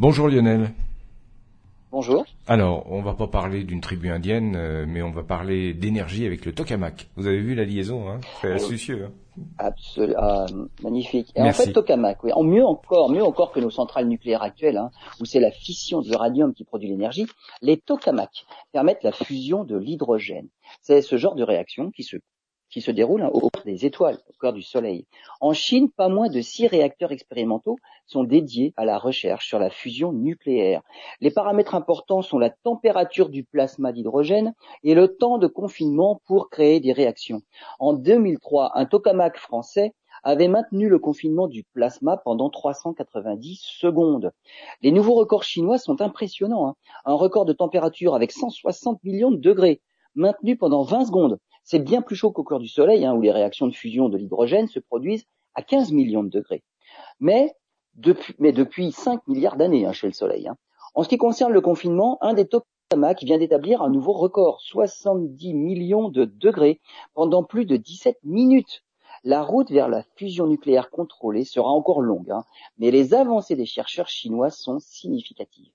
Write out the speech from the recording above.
Bonjour Lionel. Bonjour. Alors, on va pas parler d'une tribu indienne, euh, mais on va parler d'énergie avec le tokamak. Vous avez vu la liaison, hein? C'est astucieux. Hein? Absolument, ah, magnifique. Et en fait, tokamak, oui, en mieux encore, mieux encore que nos centrales nucléaires actuelles, hein, où c'est la fission de l'uranium qui produit l'énergie, les tokamaks permettent la fusion de l'hydrogène. C'est ce genre de réaction qui se qui se déroule hein, au cœur des étoiles, au cœur du Soleil. En Chine, pas moins de six réacteurs expérimentaux sont dédiés à la recherche sur la fusion nucléaire. Les paramètres importants sont la température du plasma d'hydrogène et le temps de confinement pour créer des réactions. En 2003, un tokamak français avait maintenu le confinement du plasma pendant 390 secondes. Les nouveaux records chinois sont impressionnants. Hein. Un record de température avec 160 millions de degrés, maintenu pendant 20 secondes. C'est bien plus chaud qu'au cœur du Soleil, hein, où les réactions de fusion de l'hydrogène se produisent à 15 millions de degrés. Mais depuis, mais depuis 5 milliards d'années hein, chez le Soleil. Hein. En ce qui concerne le confinement, un des tokamaks vient d'établir un nouveau record, 70 millions de degrés pendant plus de 17 minutes. La route vers la fusion nucléaire contrôlée sera encore longue, mais les avancées des chercheurs chinois sont significatives.